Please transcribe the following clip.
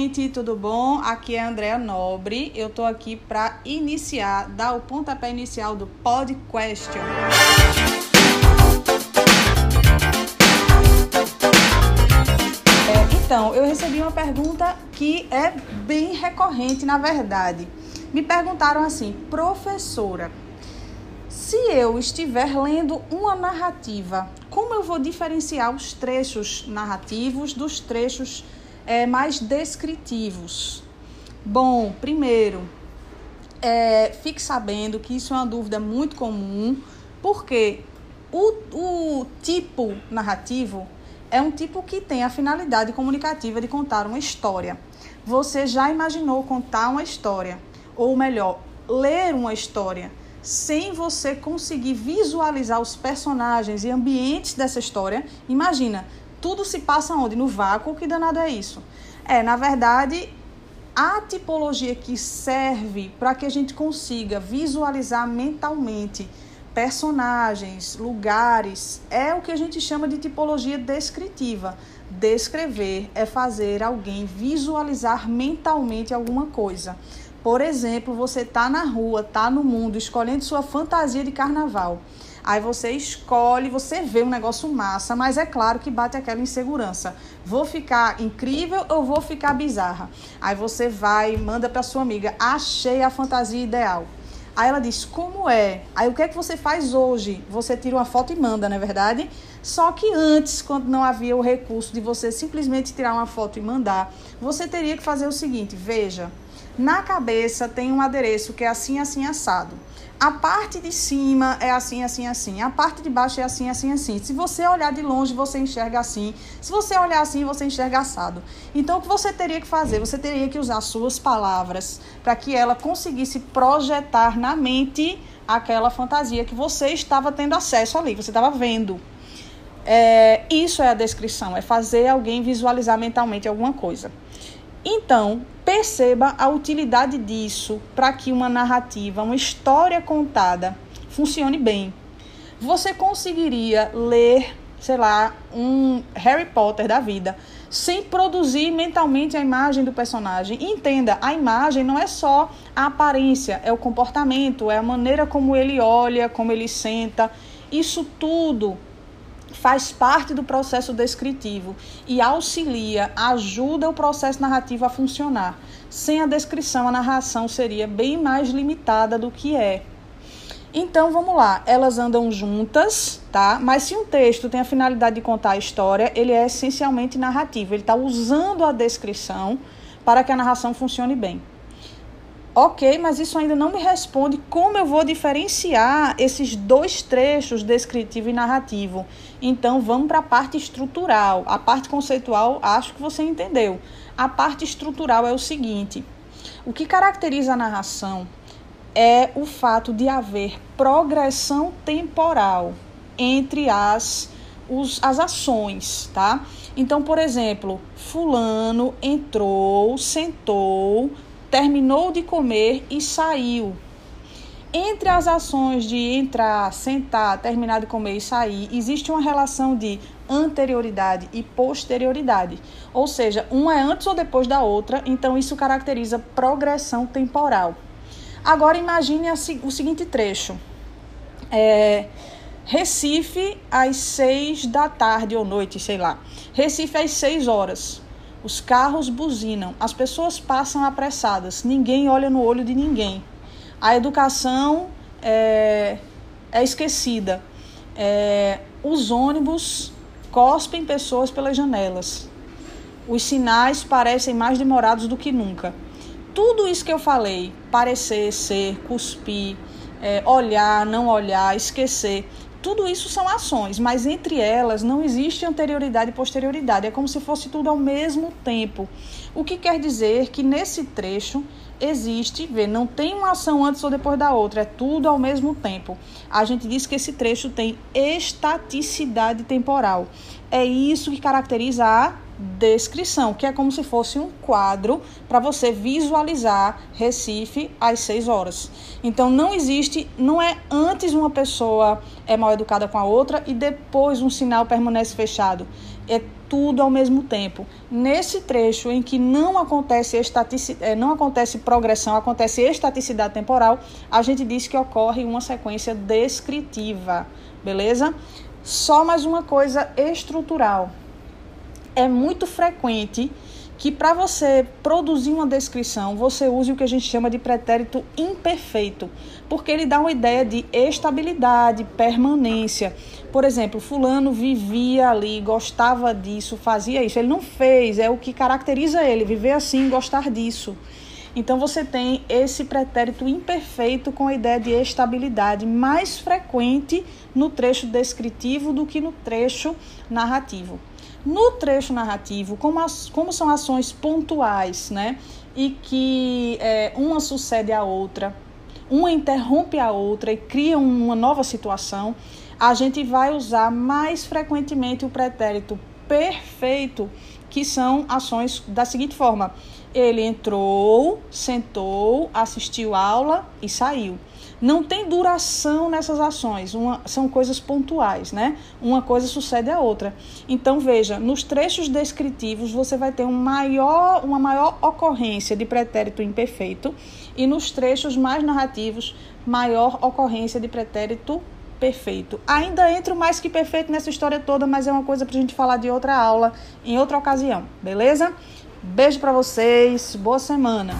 gente, tudo bom? Aqui é a Andrea Nobre. Eu tô aqui para iniciar, dar o pontapé inicial do Pod Question. É, então, eu recebi uma pergunta que é bem recorrente, na verdade. Me perguntaram assim, professora, se eu estiver lendo uma narrativa, como eu vou diferenciar os trechos narrativos dos trechos é, mais descritivos? Bom, primeiro, é, fique sabendo que isso é uma dúvida muito comum, porque o, o tipo narrativo é um tipo que tem a finalidade comunicativa de contar uma história. Você já imaginou contar uma história? Ou melhor, ler uma história sem você conseguir visualizar os personagens e ambientes dessa história, imagina, tudo se passa onde? No vácuo, que danado é isso? É, na verdade, a tipologia que serve para que a gente consiga visualizar mentalmente personagens, lugares, é o que a gente chama de tipologia descritiva. Descrever é fazer alguém visualizar mentalmente alguma coisa. Por exemplo, você tá na rua, tá no mundo, escolhendo sua fantasia de carnaval. Aí você escolhe, você vê um negócio massa, mas é claro que bate aquela insegurança. Vou ficar incrível ou vou ficar bizarra? Aí você vai, manda para sua amiga, achei a fantasia ideal. Aí ela diz, como é? Aí o que é que você faz hoje? Você tira uma foto e manda, não é verdade? Só que antes, quando não havia o recurso de você simplesmente tirar uma foto e mandar, você teria que fazer o seguinte: veja, na cabeça tem um adereço que é assim, assim, assado. A parte de cima é assim, assim, assim. A parte de baixo é assim, assim, assim. Se você olhar de longe, você enxerga assim. Se você olhar assim, você enxerga assado. Então, o que você teria que fazer? Você teria que usar suas palavras para que ela conseguisse projetar na mente aquela fantasia que você estava tendo acesso ali, você estava vendo. É, isso é a descrição, é fazer alguém visualizar mentalmente alguma coisa. Então, perceba a utilidade disso para que uma narrativa, uma história contada, funcione bem. Você conseguiria ler, sei lá, um Harry Potter da vida sem produzir mentalmente a imagem do personagem. Entenda, a imagem não é só a aparência, é o comportamento, é a maneira como ele olha, como ele senta. Isso tudo faz parte do processo descritivo e auxilia, ajuda o processo narrativo a funcionar. Sem a descrição, a narração seria bem mais limitada do que é. Então vamos lá, elas andam juntas, tá? Mas se um texto tem a finalidade de contar a história, ele é essencialmente narrativo. Ele está usando a descrição para que a narração funcione bem. Ok, mas isso ainda não me responde como eu vou diferenciar esses dois trechos, descritivo e narrativo. Então vamos para a parte estrutural. A parte conceitual, acho que você entendeu. A parte estrutural é o seguinte: o que caracteriza a narração é o fato de haver progressão temporal entre as, os, as ações, tá? Então, por exemplo, Fulano entrou, sentou, terminou de comer e saiu. Entre as ações de entrar, sentar, terminar de comer e sair, existe uma relação de anterioridade e posterioridade. Ou seja, uma é antes ou depois da outra, então isso caracteriza progressão temporal. Agora imagine o seguinte trecho. É, Recife às seis da tarde ou noite, sei lá. Recife às seis horas. Os carros buzinam, as pessoas passam apressadas, ninguém olha no olho de ninguém. A educação é, é esquecida. É, os ônibus cospem pessoas pelas janelas. Os sinais parecem mais demorados do que nunca. Tudo isso que eu falei, parecer, ser, cuspir, é, olhar, não olhar, esquecer, tudo isso são ações, mas entre elas não existe anterioridade e posterioridade. É como se fosse tudo ao mesmo tempo. O que quer dizer que nesse trecho existe, vê, não tem uma ação antes ou depois da outra, é tudo ao mesmo tempo. A gente diz que esse trecho tem estaticidade temporal. É isso que caracteriza a descrição, que é como se fosse um quadro para você visualizar Recife às 6 horas. Então não existe, não é antes uma pessoa é mal educada com a outra e depois um sinal permanece fechado. É tudo ao mesmo tempo. Nesse trecho em que não acontece, estatici, é, não acontece progressão, acontece estaticidade temporal, a gente diz que ocorre uma sequência descritiva, beleza? Só mais uma coisa estrutural. É muito frequente que para você produzir uma descrição, você use o que a gente chama de pretérito imperfeito, porque ele dá uma ideia de estabilidade, permanência. Por exemplo, fulano vivia ali, gostava disso, fazia isso. Ele não fez, é o que caracteriza ele, viver assim, gostar disso. Então você tem esse pretérito imperfeito com a ideia de estabilidade mais frequente no trecho descritivo do que no trecho narrativo. No trecho narrativo, como, as, como são ações pontuais, né? E que é, uma sucede à outra, uma interrompe a outra e cria uma nova situação, a gente vai usar mais frequentemente o pretérito perfeito, que são ações da seguinte forma: ele entrou, sentou, assistiu aula e saiu. Não tem duração nessas ações, uma, são coisas pontuais, né? Uma coisa sucede à outra. Então, veja, nos trechos descritivos você vai ter um maior, uma maior ocorrência de pretérito imperfeito e nos trechos mais narrativos, maior ocorrência de pretérito perfeito. Ainda entra o mais que perfeito nessa história toda, mas é uma coisa para a gente falar de outra aula, em outra ocasião, beleza? Beijo para vocês, boa semana.